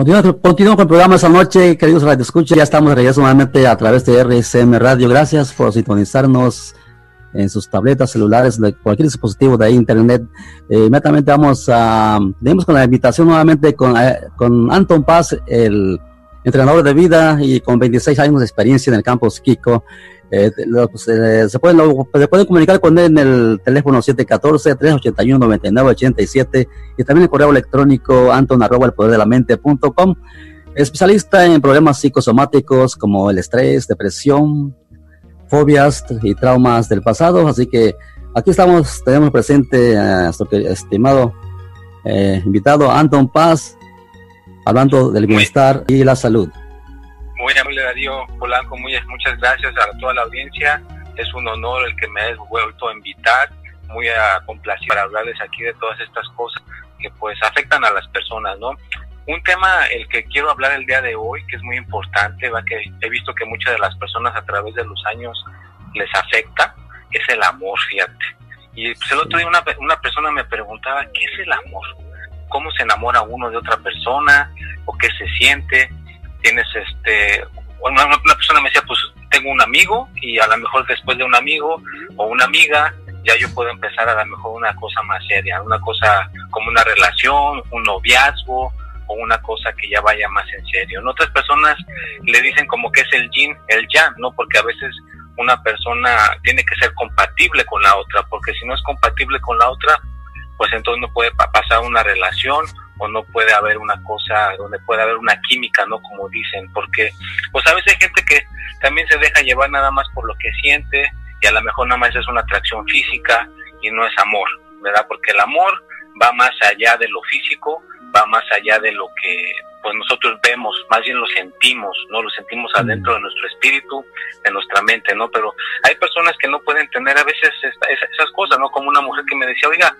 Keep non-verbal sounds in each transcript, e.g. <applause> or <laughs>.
Continuamos, con el programa esta noche, queridos Radio Escucha. Ya estamos de regreso nuevamente a través de RSM Radio. Gracias por sintonizarnos en sus tabletas, celulares, cualquier dispositivo de internet. Eh, inmediatamente vamos a, tenemos con la invitación nuevamente con, eh, con Anton Paz, el entrenador de vida y con 26 años de experiencia en el campus Kiko. Eh, pues, eh, se, pueden, se pueden comunicar con él en el teléfono 714-381-9987 y también el correo electrónico anton arroba el poder de la mente.com. Especialista en problemas psicosomáticos como el estrés, depresión, fobias y traumas del pasado. Así que aquí estamos, tenemos presente a nuestro estimado eh, invitado Anton Paz, hablando del bienestar y la salud. Darío Polanco, muy, muchas gracias a toda la audiencia. Es un honor el que me hayas vuelto a invitar, muy a complacido para hablarles aquí de todas estas cosas que pues afectan a las personas, ¿no? Un tema el que quiero hablar el día de hoy, que es muy importante, va que he visto que muchas de las personas a través de los años les afecta, es el amor, fíjate. Y pues el otro día una, una persona me preguntaba, ¿qué es el amor? ¿Cómo se enamora uno de otra persona? ¿O qué se siente? tienes este, una, persona me decía, pues tengo un amigo y a lo mejor después de un amigo o una amiga, ya yo puedo empezar a lo mejor una cosa más seria, una cosa como una relación, un noviazgo o una cosa que ya vaya más en serio. En otras personas le dicen como que es el yin, el yang, ¿no? Porque a veces una persona tiene que ser compatible con la otra, porque si no es compatible con la otra, pues entonces no puede pasar una relación o no puede haber una cosa donde puede haber una química, ¿no? Como dicen, porque pues a veces hay gente que también se deja llevar nada más por lo que siente y a lo mejor nada más es una atracción física y no es amor, ¿verdad? Porque el amor va más allá de lo físico, va más allá de lo que pues nosotros vemos, más bien lo sentimos, ¿no? Lo sentimos adentro de nuestro espíritu, de nuestra mente, ¿no? Pero hay personas que no pueden tener a veces esas cosas, ¿no? Como una mujer que me decía, oiga,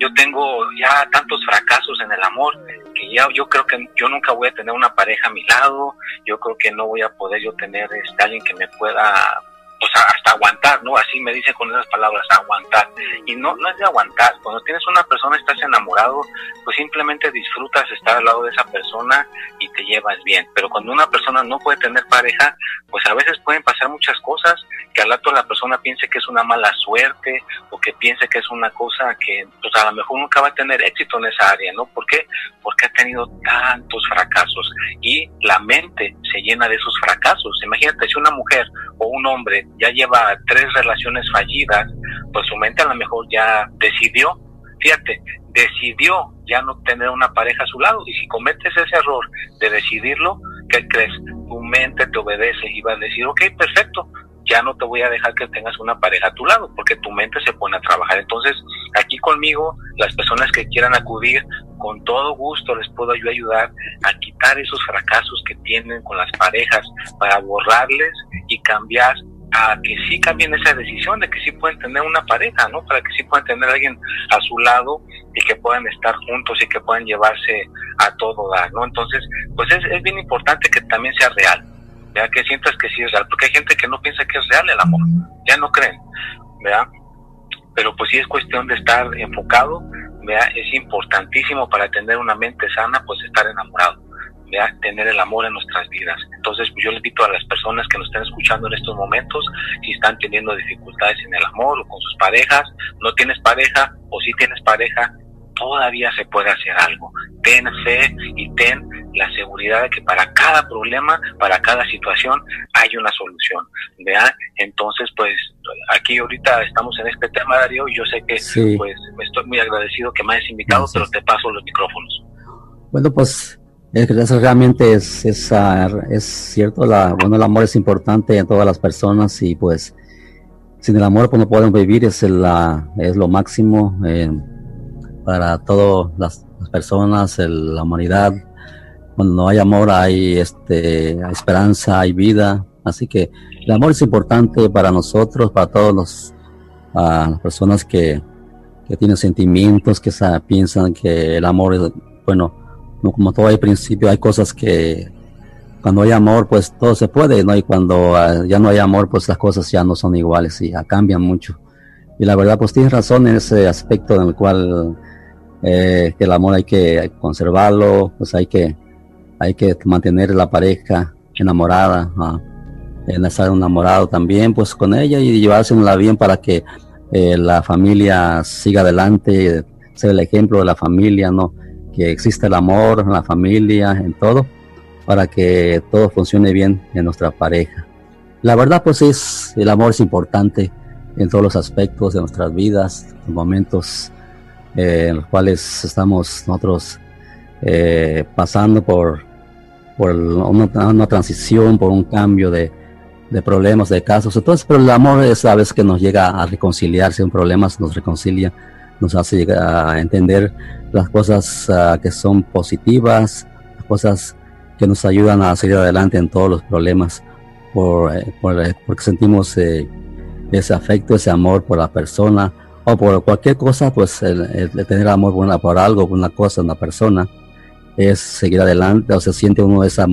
yo tengo ya tantos fracasos en el amor que ya yo creo que yo nunca voy a tener una pareja a mi lado, yo creo que no voy a poder yo tener este, alguien que me pueda pues hasta aguantar, ¿no? Así me dice con esas palabras, aguantar. Y no, no es de aguantar. Cuando tienes una persona, estás enamorado, pues simplemente disfrutas estar al lado de esa persona y te llevas bien. Pero cuando una persona no puede tener pareja, pues a veces pueden pasar muchas cosas que al rato la persona piense que es una mala suerte o que piense que es una cosa que pues a lo mejor nunca va a tener éxito en esa área, ¿no? ¿Por qué? Porque ha tenido tantos fracasos y la mente se llena de esos fracasos. Imagínate si una mujer o un hombre ya lleva tres relaciones fallidas, pues su mente a lo mejor ya decidió, fíjate, decidió ya no tener una pareja a su lado. Y si cometes ese error de decidirlo, ¿qué crees? Tu mente te obedece y va a decir, ok, perfecto, ya no te voy a dejar que tengas una pareja a tu lado, porque tu mente se pone a trabajar. Entonces, aquí conmigo, las personas que quieran acudir, con todo gusto les puedo ayudar a quitar esos fracasos que tienen con las parejas para borrarles y cambiar a que sí cambien esa decisión de que sí pueden tener una pareja, ¿no? Para que sí puedan tener a alguien a su lado y que puedan estar juntos y que puedan llevarse a todo dar, ¿no? Entonces, pues es, es bien importante que también sea real, ¿ya? Que sientas que sí es real, porque hay gente que no piensa que es real el amor, ya no creen, ¿verdad? Pero pues sí es cuestión de estar enfocado, ¿verdad? Es importantísimo para tener una mente sana, pues estar enamorado tener el amor en nuestras vidas. Entonces, pues, yo les invito a las personas que nos estén escuchando en estos momentos, si están teniendo dificultades en el amor o con sus parejas, no tienes pareja o si tienes pareja, todavía se puede hacer algo. Ten fe y ten la seguridad de que para cada problema, para cada situación, hay una solución. ¿vea? Entonces, pues aquí ahorita estamos en este tema, Darío, y yo sé que pues estoy muy agradecido que me hayas invitado, pero te paso los micrófonos. Bueno, pues eso realmente es, es, es, cierto, la, bueno, el amor es importante en todas las personas y pues sin el amor pues no podemos vivir, es, la, es lo máximo para todas las personas, la humanidad. Cuando no hay amor hay, este, esperanza, hay vida. Así que el amor es importante para nosotros, para todos los las personas que, que tienen sentimientos, que piensan que el amor es, bueno, como todo hay principio, hay cosas que cuando hay amor, pues todo se puede, ¿no? Y cuando ah, ya no hay amor, pues las cosas ya no son iguales y ya cambian mucho. Y la verdad, pues tienes razón en ese aspecto en el cual eh, el amor hay que conservarlo, pues hay que, hay que mantener la pareja enamorada, en estar enamorado también, pues con ella y llevársela bien para que eh, la familia siga adelante, ser el ejemplo de la familia, ¿no? Que existe el amor en la familia, en todo para que todo funcione bien en nuestra pareja. La verdad pues es, el amor es importante en todos los aspectos de nuestras vidas, en momentos eh, en los cuales estamos nosotros eh, pasando por, una, transición, por un cambio de, de, problemas, de casos. Entonces, pero el amor es a veces que nos llega a reconciliarse en problemas, nos reconcilia, nos hace llegar a entender las cosas ah, que son positivas, las cosas que nos ayudan a seguir adelante en todos los problemas, por, eh, eh, porque sentimos eh, ese afecto, ese amor por la persona o por cualquier cosa, pues el, tener amor por, una, por algo, por una cosa, una persona, es seguir adelante, o se siente uno esa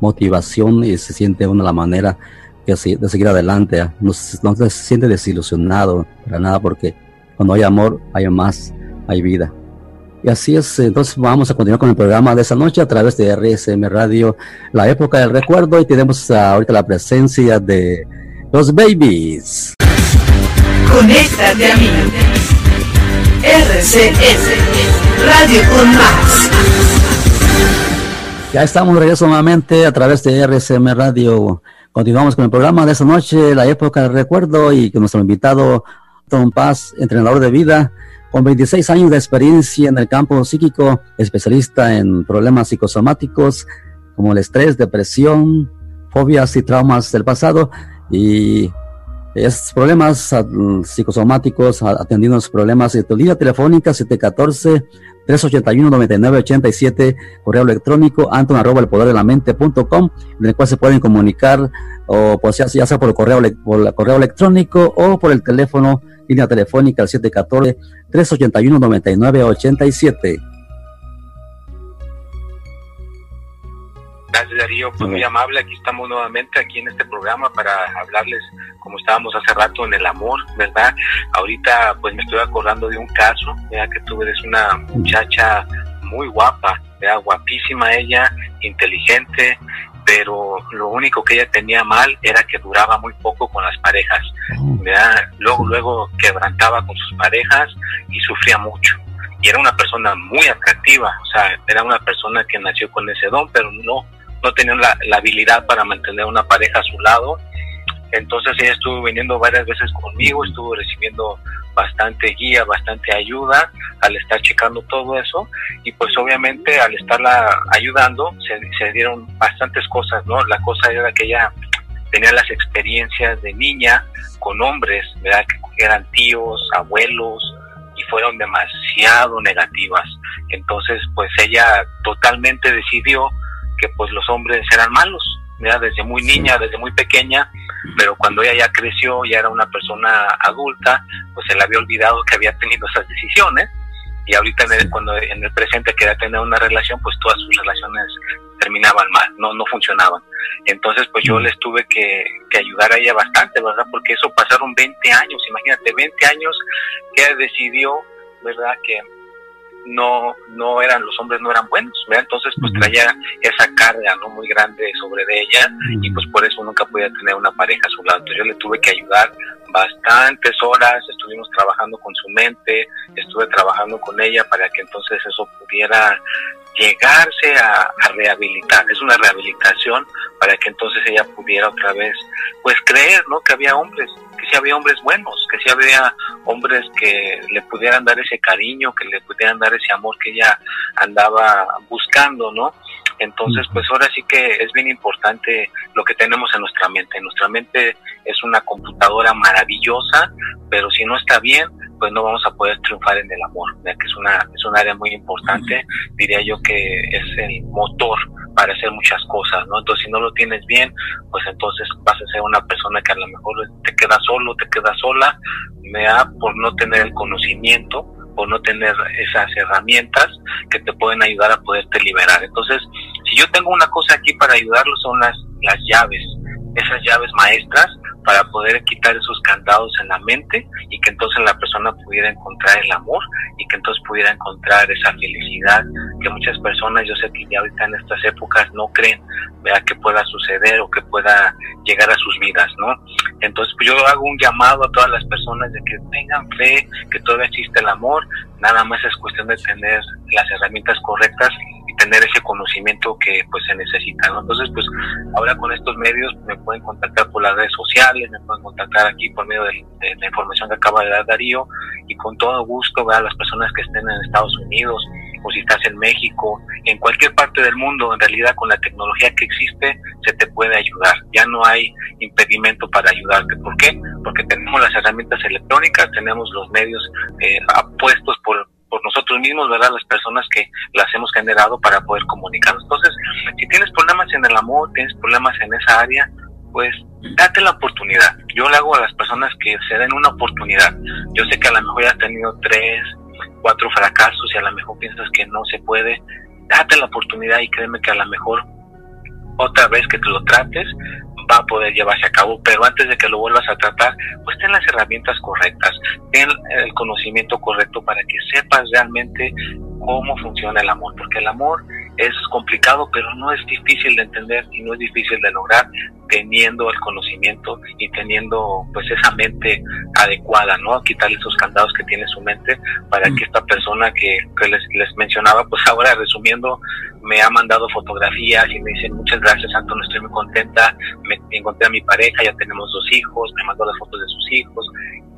motivación y se siente uno la manera que, de seguir adelante, no, no se siente desilusionado para nada, porque cuando hay amor hay más, hay vida. Y así es, entonces vamos a continuar con el programa de esta noche a través de RSM Radio, la época del recuerdo, y tenemos ahorita la presencia de los babies. Conéctate a mí. RCS Radio con más. Ya estamos de regreso nuevamente a través de RCM Radio. Continuamos con el programa de esta noche, la época del recuerdo, y con nuestro invitado, Tom Paz, entrenador de vida con 26 años de experiencia en el campo psíquico, especialista en problemas psicosomáticos como el estrés, depresión, fobias y traumas del pasado y es problemas psicosomáticos, atendiendo los problemas de tu línea telefónica 714 381 9987 correo electrónico anton arroba el poder de la mente.com en el cual se pueden comunicar o pues ya, sea por correo, por correo electrónico o por el teléfono línea telefónica al 714-381-9987. Gracias Darío, pues muy amable, aquí estamos nuevamente aquí en este programa para hablarles como estábamos hace rato en el amor, ¿verdad? Ahorita pues me estoy acordando de un caso, ¿verdad? que tuve, es una muchacha muy guapa, ¿verdad? guapísima ella, inteligente, pero lo único que ella tenía mal era que duraba muy poco con las parejas, oh. luego luego quebrantaba con sus parejas y sufría mucho. Y era una persona muy atractiva, o sea, era una persona que nació con ese don, pero no, no tenía la, habilidad para mantener una pareja a su lado. Entonces ella estuvo viniendo varias veces conmigo, estuvo recibiendo bastante guía, bastante ayuda al estar checando todo eso y pues obviamente al estarla ayudando se, dieron bastantes cosas, ¿no? La cosa era que ella tenía las experiencias de niña con hombres, ¿verdad? Que eran tíos, abuelos y fueron demasiado negativas. Entonces pues ella totalmente decidió que pues los hombres eran malos, ¿verdad? Desde muy niña, desde muy pequeña pero cuando ella ya creció, ya era una persona adulta, pues se le había olvidado que había tenido esas decisiones y ahorita en el, cuando en el presente quería tener una relación, pues todas sus relaciones terminaban mal, no, no funcionaban. Entonces, pues yo les tuve que, que ayudar a ella bastante, ¿verdad? Porque eso pasaron 20 años, imagínate, 20 años que ella decidió, ¿verdad? Que no no eran los hombres no eran buenos entonces pues traía esa carga no muy grande sobre de ella y pues por eso nunca podía tener una pareja a su lado. Entonces yo le tuve que ayudar bastantes horas estuvimos trabajando con su mente estuve trabajando con ella para que entonces eso pudiera llegarse a, a rehabilitar es una rehabilitación para que entonces ella pudiera otra vez pues creer no que había hombres que sí había hombres buenos, que sí había hombres que le pudieran dar ese cariño, que le pudieran dar ese amor que ella andaba buscando, ¿no? Entonces, pues ahora sí que es bien importante lo que tenemos en nuestra mente. Nuestra mente es una computadora maravillosa, pero si no está bien, pues no vamos a poder triunfar en el amor, ya que es una es un área muy importante, diría yo que es el motor para hacer muchas cosas, ¿no? Entonces, si no lo tienes bien, pues entonces vas a ser una persona que a lo mejor te queda solo, te queda sola, me da por no tener el conocimiento, por no tener esas herramientas que te pueden ayudar a poderte liberar. Entonces, si yo tengo una cosa aquí para ayudarlo son las, las llaves, esas llaves maestras para poder quitar esos candados en la mente y que entonces la persona pudiera encontrar el amor y que entonces pudiera encontrar esa felicidad que muchas personas, yo sé que ya ahorita en estas épocas no creen vea que pueda suceder o que pueda llegar a sus vidas, ¿no? Entonces pues, yo hago un llamado a todas las personas de que tengan fe, que todavía existe el amor, nada más es cuestión de tener las herramientas correctas tener ese conocimiento que pues se necesita. Entonces, pues ahora con estos medios me pueden contactar por las redes sociales, me pueden contactar aquí por medio de, la información que acaba de dar Darío y con todo gusto, a las personas que estén en Estados Unidos o si estás en México, en cualquier parte del mundo, en realidad con la tecnología que existe, se te puede ayudar. Ya no hay impedimento para ayudarte. ¿Por qué? Porque tenemos las herramientas electrónicas, tenemos los medios eh, apuestos por nosotros mismos, ¿verdad? Las personas que las hemos generado para poder comunicarnos. Entonces, si tienes problemas en el amor, tienes problemas en esa área, pues date la oportunidad. Yo le hago a las personas que se den una oportunidad. Yo sé que a lo mejor ya has tenido tres, cuatro fracasos y a lo mejor piensas que no se puede. Date la oportunidad y créeme que a lo mejor otra vez que te lo trates, va a poder llevarse a cabo, pero antes de que lo vuelvas a tratar, pues ten las herramientas correctas, ten el conocimiento correcto para que sepas realmente cómo funciona el amor, porque el amor es complicado, pero no es difícil de entender y no es difícil de lograr teniendo el conocimiento y teniendo pues esa mente adecuada, ¿no? Quitarle esos candados que tiene su mente para mm. que esta persona que, les, les mencionaba, pues ahora resumiendo, me ha mandado fotografías y me dicen muchas gracias Antonio, estoy muy contenta, me encontré a mi pareja, ya tenemos dos hijos, me mandó las fotos de sus hijos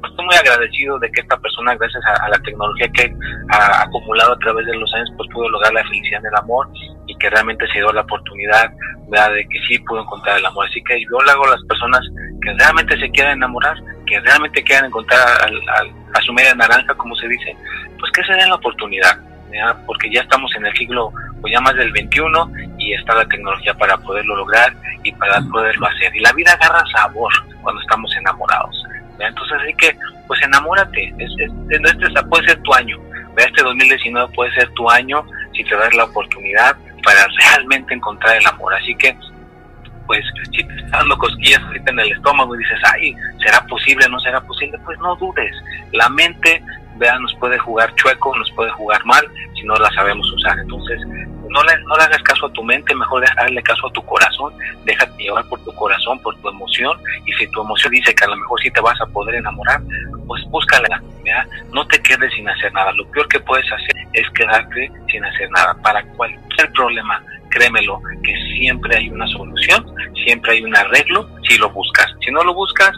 estoy muy agradecido de que esta persona, gracias a, la tecnología que ha acumulado a través de los años, pues pudo lograr la felicidad en el amor y que realmente se dio la oportunidad de que sí pudo encontrar el amor. Así que yo le hago a las personas que realmente se quieran enamorar, que realmente quieran encontrar a su media naranja, como se dice, pues que se den la oportunidad. porque ya estamos en el siglo pues ya más del 21 y está la tecnología para poderlo lograr y para poderlo hacer. Y la vida agarra sabor cuando estamos enamorados. Entonces, así que, pues enamórate. Es, este puede ser tu año. Este 2019 puede ser tu año si te das la oportunidad para realmente encontrar el amor. Así que, pues, si te estás dando cosquillas en el estómago y dices, ay, ¿será posible? ¿No será posible? Pues no dudes. La mente, vea, nos puede jugar chueco, nos puede jugar mal si no la sabemos usar. Entonces, no le, no le hagas caso a tu mente, mejor darle caso a tu corazón, déjate llevar por tu corazón, por tu emoción, y si tu emoción dice que a lo mejor sí te vas a poder enamorar, pues búscala, no te quedes sin hacer nada, lo peor que puedes hacer es quedarte sin hacer nada, para cualquier problema, créemelo, que siempre hay una solución, siempre hay un arreglo si lo buscas, si no lo buscas,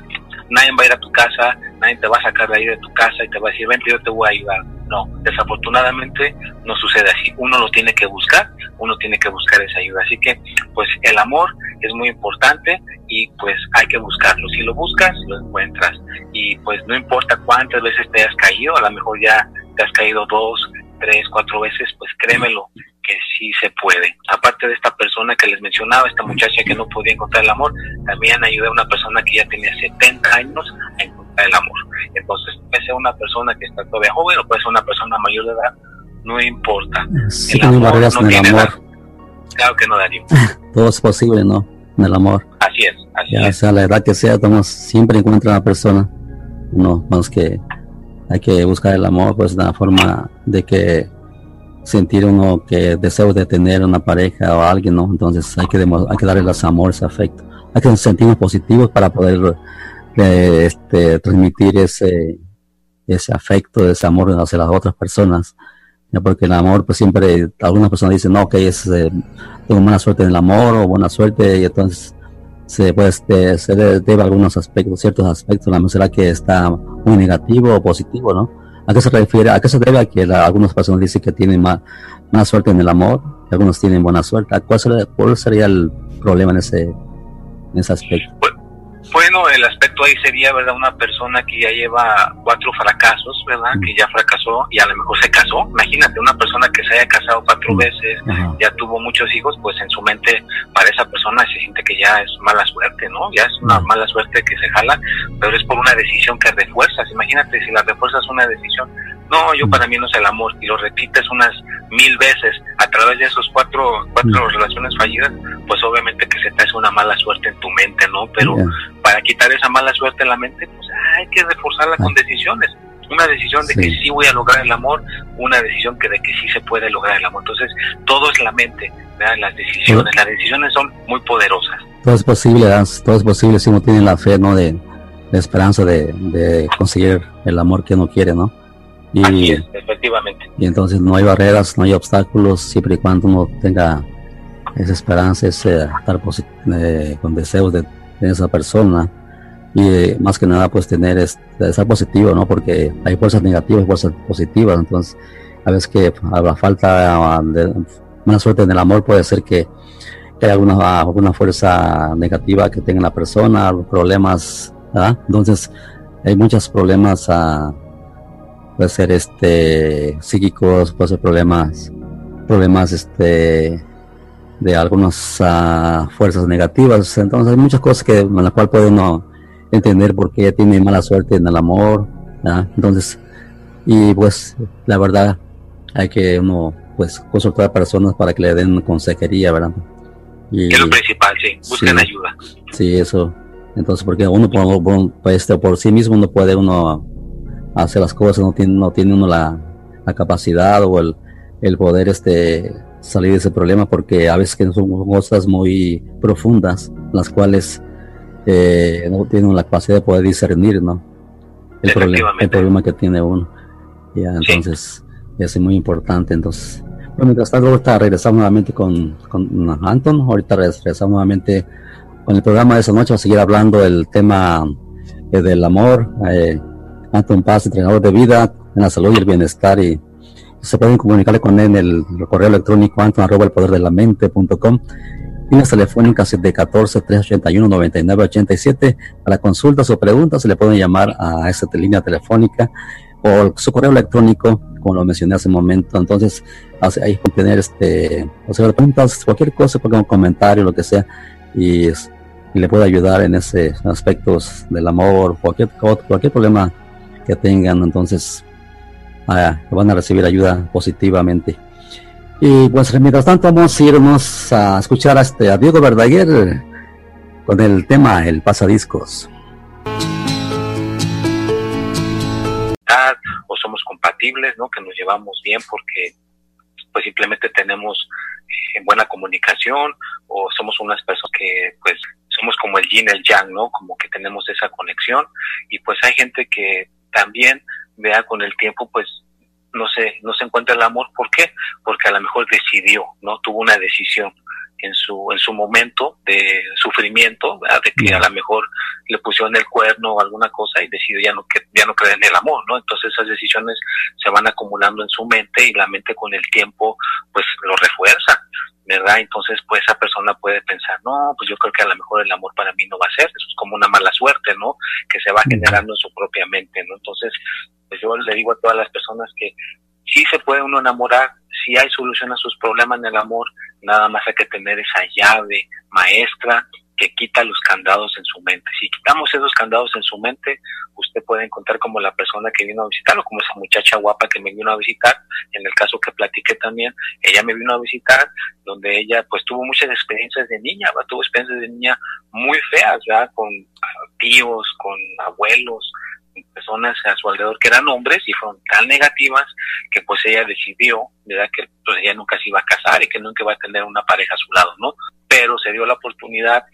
nadie va a ir a tu casa, nadie te va a sacar de ahí de tu casa y te va a decir, vente, yo te voy a ayudar. No, desafortunadamente no sucede así. Uno lo tiene que buscar, uno tiene que buscar esa ayuda. Así que, pues el amor es muy importante y pues hay que buscarlo. Si lo buscas, lo encuentras. Y pues no importa cuántas veces te hayas caído, a lo mejor ya te has caído dos, tres, cuatro veces, pues créemelo que sí se puede. Aparte de esta persona que les mencionaba, esta muchacha que no podía encontrar el amor, también ayudé a una persona que ya tenía 70 años a encontrar el amor. Entonces, puede ser una persona que está todavía joven o puede ser una persona mayor de edad, no importa. Sí, el amor no, tiene amor. Claro que no, Darío. <laughs> Todo es posible, ¿no? En el amor. Así es, así ya sea la edad que sea, Tomás, siempre encuentra una persona. No, más que hay que buscar el amor, pues una forma de que sentir uno que deseo de tener una pareja o alguien, ¿no? Entonces hay que, hay que darle los amores, afecto. Hay que sentirnos positivos para poder eh, este, transmitir ese, ese afecto, ese amor hacia las otras personas. ¿ya? Porque el amor, pues siempre, algunas personas dicen, no, que es, eh, tengo buena suerte en el amor o buena suerte, y entonces se, pues, se debe a algunos aspectos, ciertos aspectos, la será que está muy negativo o positivo, ¿no? ¿A qué se refiere? ¿A qué se debe a que algunas personas dicen que tienen más, más suerte en el amor? algunos tienen buena suerte. ¿Cuál sería, cuál sería el problema en ese, en ese aspecto? Bueno, el aspecto ahí sería, ¿verdad? Una persona que ya lleva cuatro fracasos, ¿verdad? Que ya fracasó y a lo mejor se casó. Imagínate, una persona que se haya casado cuatro veces, ya tuvo muchos hijos, pues en su mente para esa persona se siente que ya es mala suerte, ¿no? Ya es una mala suerte que se jala, pero es por una decisión que refuerzas. Imagínate si la refuerzas una decisión. No, yo para mí no es el amor y lo repites unas mil veces a través de esos cuatro, cuatro relaciones fallidas, pues obviamente que se te hace una mala suerte en tu mente, ¿no? Pero para quitar esa mala suerte en la mente, pues hay que reforzarla con decisiones. Una decisión de que sí voy a lograr el amor, una decisión que de que sí se puede lograr el amor. Entonces, todo es la mente, las decisiones. Las decisiones son muy poderosas. Todo es posible, todo es posible si uno tiene la fe, ¿no? De, de esperanza de, conseguir el amor que uno quiere, ¿no? Y, efectivamente. Y entonces no hay barreras, no hay obstáculos, siempre y cuando uno tenga esa esperanza, ese estar eh, con deseos de esa persona y eh, más que nada pues tener estar positivo, ¿no? Porque hay fuerzas negativas y fuerzas positivas, entonces a veces que a la falta de una suerte en el amor puede ser que, haya alguna, alguna fuerza negativa que tenga la persona, problemas, Entonces hay muchos problemas, a ah, puede ser este psíquicos, puede ser problemas, problemas este de algunas ah, fuerzas negativas. Entonces hay muchas cosas que en las cuales puede uno entender por qué tiene mala suerte en el amor. Entonces, y pues la verdad hay que uno pues consultar a personas para que le den consejería, ¿verdad? Y, es lo principal, sí, busquen ayuda. Sí, eso. Entonces, porque uno por, este, por sí mismo no puede uno hacer las cosas, no tiene, no tiene uno la, la capacidad o el, el poder este salir de ese problema porque a veces que son cosas muy profundas, las cuales eh, no tienen la capacidad de poder discernir, ¿no? El, problema, el problema que tiene uno. Ya, entonces, es muy importante. Entonces, bueno, mientras tanto, ahorita regresamos nuevamente con, con Anton. Ahorita regresamos nuevamente con el programa de esa noche. a seguir hablando del tema eh, del amor. Eh, Anton Paz, entrenador de vida en la salud y el bienestar y se pueden comunicar con él en el correo electrónico anton arroba el poder de la mente.com Líneas telefónicas de 14-381-9987. Para consultas o preguntas se le pueden llamar a esa línea telefónica o su correo electrónico, como lo mencioné hace un momento. Entonces, ahí tener este, o sea, preguntas, cualquier cosa, cualquier comentario, lo que sea, y, le puede ayudar en ese aspectos del amor, cualquier, cualquier problema que tengan. Entonces, Ah, van a recibir ayuda positivamente. Y pues mientras tanto vamos a irnos a escuchar a, este, a Diego Verdaguer con el tema El Pasadiscos. O somos compatibles, ¿no? Que nos llevamos bien porque pues simplemente tenemos eh, buena comunicación o somos unas personas que pues somos como el yin, el yang, ¿no? Como que tenemos esa conexión y pues hay gente que también vea con el tiempo pues no se no se encuentra el amor. ¿por qué? porque a lo mejor decidió no tuvo una decisión en su en su momento de sufrimiento de que a lo mejor le pusieron el cuerno o alguna cosa y decidió ya no que ya no creer en el amor no entonces esas decisiones se van acumulando en su mente y la mente con el tiempo pues lo refuerza ¿verdad? Entonces, pues esa persona puede pensar, no, pues yo creo que a lo mejor el amor para mí no va a ser, eso es como una mala suerte, ¿no? Que se va generando en su propia mente, ¿no? Entonces, pues yo le digo a todas las personas que sí se puede uno enamorar, sí hay solución a sus problemas en el amor, nada más hay que tener esa llave maestra que quita los candados en su mente. Si quitamos esos candados en su mente, usted puede encontrar como la persona que vino a visitar o como esa muchacha guapa que me vino a visitar, en el caso que platiqué también, ella me vino a visitar, donde ella pues tuvo muchas experiencias de niña, tuvo experiencias de niña muy feas, ¿verdad? con tíos, con abuelos, personas a su alrededor que eran hombres y fueron tan negativas que pues ella decidió, ¿verdad? Que pues ella nunca se iba a casar y que nunca iba a tener una pareja a su lado, ¿no? Pero se dio la oportunidad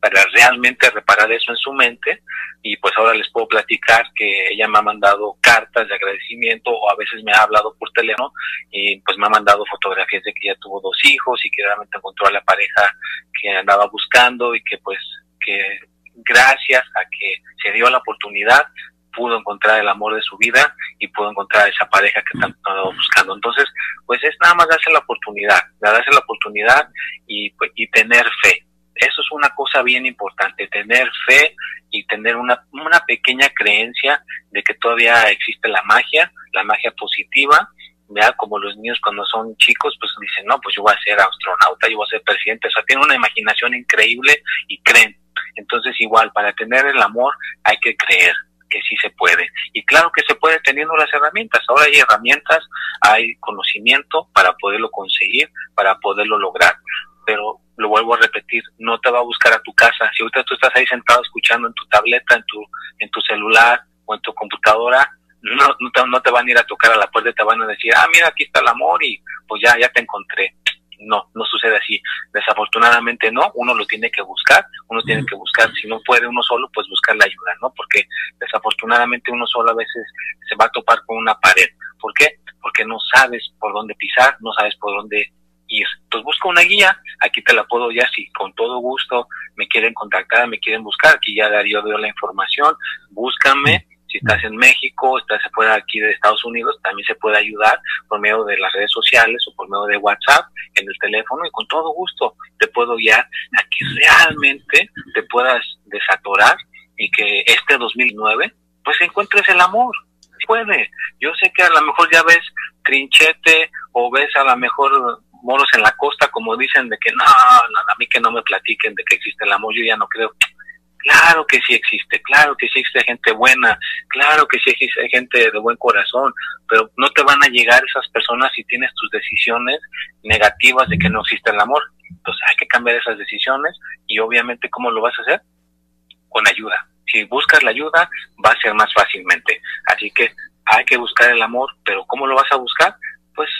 para realmente reparar eso en su mente y pues ahora les puedo platicar que ella me ha mandado cartas de agradecimiento o a veces me ha hablado por teléfono y pues me ha mandado fotografías de que ella tuvo dos hijos y que realmente encontró a la pareja que andaba buscando y que pues que gracias a que se dio la oportunidad pudo encontrar el amor de su vida y pudo encontrar esa pareja que tanto buscando. Entonces, pues es nada más darse la oportunidad, darse la oportunidad y, pues, y tener fe. Eso es una cosa bien importante, tener fe y tener una, una pequeña creencia de que todavía existe la magia, la magia positiva, ya como los niños cuando son chicos, pues dicen, no, pues yo voy a ser astronauta, yo voy a ser presidente, o sea, tienen una imaginación increíble y creen. Entonces, igual, para tener el amor hay que creer que sí se puede. Y claro que se puede teniendo las herramientas. Ahora hay herramientas, hay conocimiento para poderlo conseguir, para poderlo lograr. Pero lo vuelvo a repetir, no te va a buscar a tu casa. Si ahorita tú estás ahí sentado escuchando en tu tableta, en tu, en tu celular o en tu computadora, no, no, te, no te van a ir a tocar a la puerta te van a decir, ah, mira, aquí está el amor y pues ya, ya te encontré. No, no sucede así. Desafortunadamente no, uno lo tiene que buscar, uno tiene que buscar, si no puede uno solo, pues buscar la ayuda, ¿no? Porque desafortunadamente uno solo a veces se va a topar con una pared. ¿Por qué? Porque no sabes por dónde pisar, no sabes por dónde ir. Entonces busca una guía, aquí te la puedo ya, si con todo gusto me quieren contactar, me quieren buscar, aquí ya Darío dio la información, búscame si estás en México, estás fuera aquí de Estados Unidos, también se puede ayudar por medio de las redes sociales o por medio de WhatsApp en el teléfono y con todo gusto te puedo guiar a que realmente te puedas desatorar y que este 2009 pues encuentres el amor. Puede. Yo sé que a lo mejor ya ves trinchete o ves a lo mejor moros en la costa como dicen de que no, no, a mí que no me platiquen de que existe el amor, yo ya no creo. Claro que sí existe, claro que sí existe gente buena, claro que sí existe gente de buen corazón, pero no te van a llegar esas personas si tienes tus decisiones negativas de que no existe el amor. Entonces hay que cambiar esas decisiones y obviamente ¿cómo lo vas a hacer? Con ayuda. Si buscas la ayuda va a ser más fácilmente. Así que hay que buscar el amor, pero ¿cómo lo vas a buscar? Pues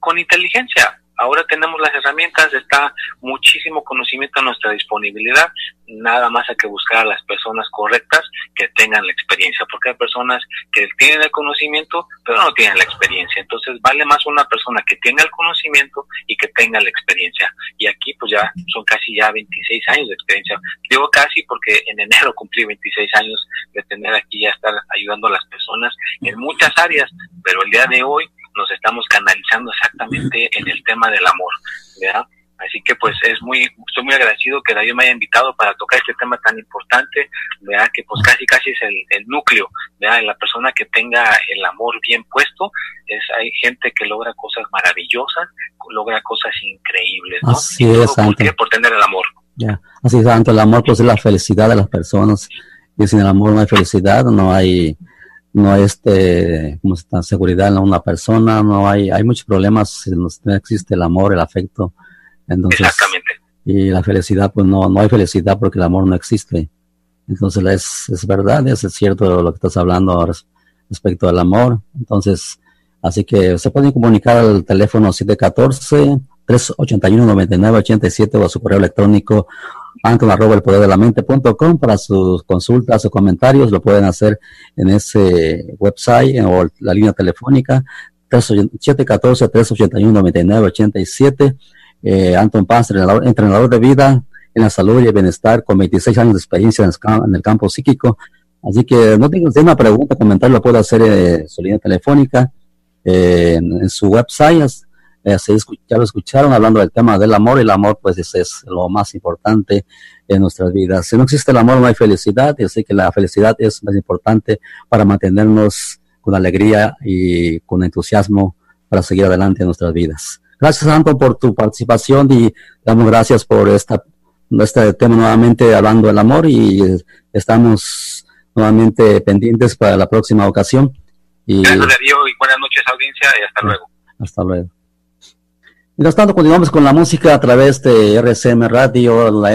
con inteligencia, Ahora tenemos las herramientas, está muchísimo conocimiento a nuestra disponibilidad, nada más hay que buscar a las personas correctas que tengan la experiencia, porque hay personas que tienen el conocimiento pero no tienen la experiencia, entonces vale más una persona que tenga el conocimiento y que tenga la experiencia. Y aquí pues ya son casi ya 26 años de experiencia. Digo casi porque en enero cumplí 26 años de tener aquí ya estar ayudando a las personas en muchas áreas, pero el día de hoy nos estamos canalizando exactamente en el tema del amor. Así que pues es muy, estoy muy agradecido que David me haya invitado para tocar este tema tan importante, ¿verdad? Que pues casi casi es el, núcleo, ¿verdad? La persona que tenga el amor bien puesto, es hay gente que logra cosas maravillosas, logra cosas increíbles, ¿no? Así es, ¿Por qué? Por tener el amor. Ya, así es, Santo, el amor pues es la felicidad de las personas, y sin el amor no hay felicidad, no hay no hay este, como está, seguridad en una persona, no hay, hay muchos problemas, no existe el amor, el afecto, entonces, Exactamente. y la felicidad, pues no, no hay felicidad porque el amor no existe. Entonces es, es verdad, es cierto lo que estás hablando respecto al amor. Entonces, así que se pueden comunicar al teléfono 714 381 9987 o a su correo electrónico el poder de la mente punto com para sus consultas o comentarios lo pueden hacer en ese website o la línea telefónica 714 381 9987 eh, Anton Paz, entrenador, de vida en la salud y el bienestar con 26 años de experiencia en el, campo psíquico. Así que no tengo una pregunta, comentario, lo puedo hacer en su línea telefónica, eh, en, su website. Eh, ya lo escucharon hablando del tema del amor y el amor pues es, es, lo más importante en nuestras vidas. Si no existe el amor no hay felicidad y así que la felicidad es más importante para mantenernos con alegría y con entusiasmo para seguir adelante en nuestras vidas. Gracias, Anton, por tu participación y damos gracias por esta, este tema nuevamente hablando del amor y estamos nuevamente pendientes para la próxima ocasión. Y, Gracias, y buenas noches, audiencia, y hasta luego. Hasta luego. Mientras tanto, continuamos con la música a través de RCM Radio, la